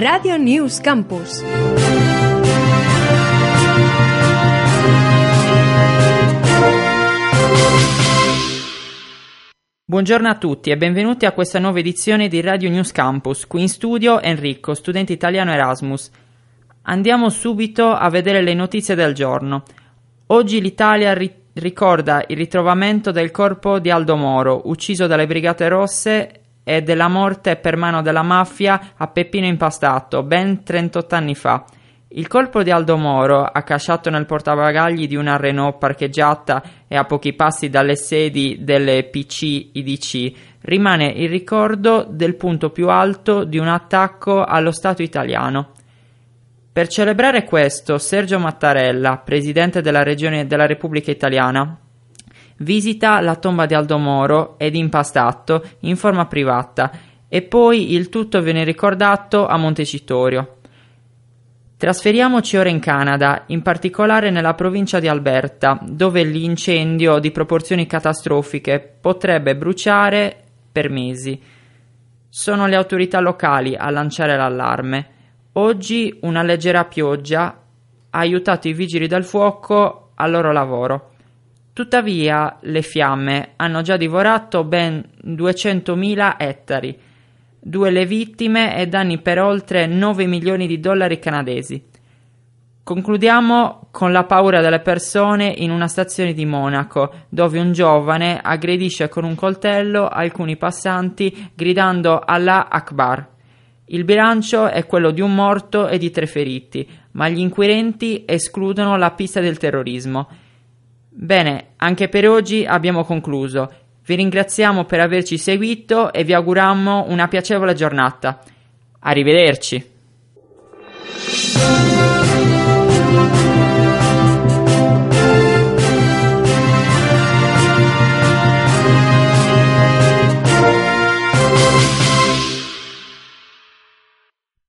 Radio News Campus. Buongiorno a tutti e benvenuti a questa nuova edizione di Radio News Campus. Qui in studio Enrico, studente italiano Erasmus. Andiamo subito a vedere le notizie del giorno. Oggi l'Italia ri- ricorda il ritrovamento del corpo di Aldo Moro, ucciso dalle Brigate Rosse e della morte per mano della mafia a Peppino Impastato, ben 38 anni fa. Il colpo di Aldo Moro, accasciato nel portabagagli di una Renault parcheggiata e a pochi passi dalle sedi delle PC-IDC, rimane il ricordo del punto più alto di un attacco allo Stato italiano. Per celebrare questo, Sergio Mattarella, presidente della regione della Repubblica Italiana, visita la tomba di Aldo Moro ed Impastato in forma privata e poi il tutto viene ricordato a Montecitorio. Trasferiamoci ora in Canada, in particolare nella provincia di Alberta, dove l'incendio di proporzioni catastrofiche potrebbe bruciare per mesi. Sono le autorità locali a lanciare l'allarme. Oggi una leggera pioggia ha aiutato i vigili del fuoco al loro lavoro. Tuttavia le fiamme hanno già divorato ben 200.000 ettari due le vittime e danni per oltre 9 milioni di dollari canadesi. Concludiamo con la paura delle persone in una stazione di Monaco, dove un giovane aggredisce con un coltello alcuni passanti gridando Allah Akbar. Il bilancio è quello di un morto e di tre feriti, ma gli inquirenti escludono la pista del terrorismo. Bene, anche per oggi abbiamo concluso. Vi ringraziamo per averci seguito e vi auguriamo una piacevole giornata. Arrivederci.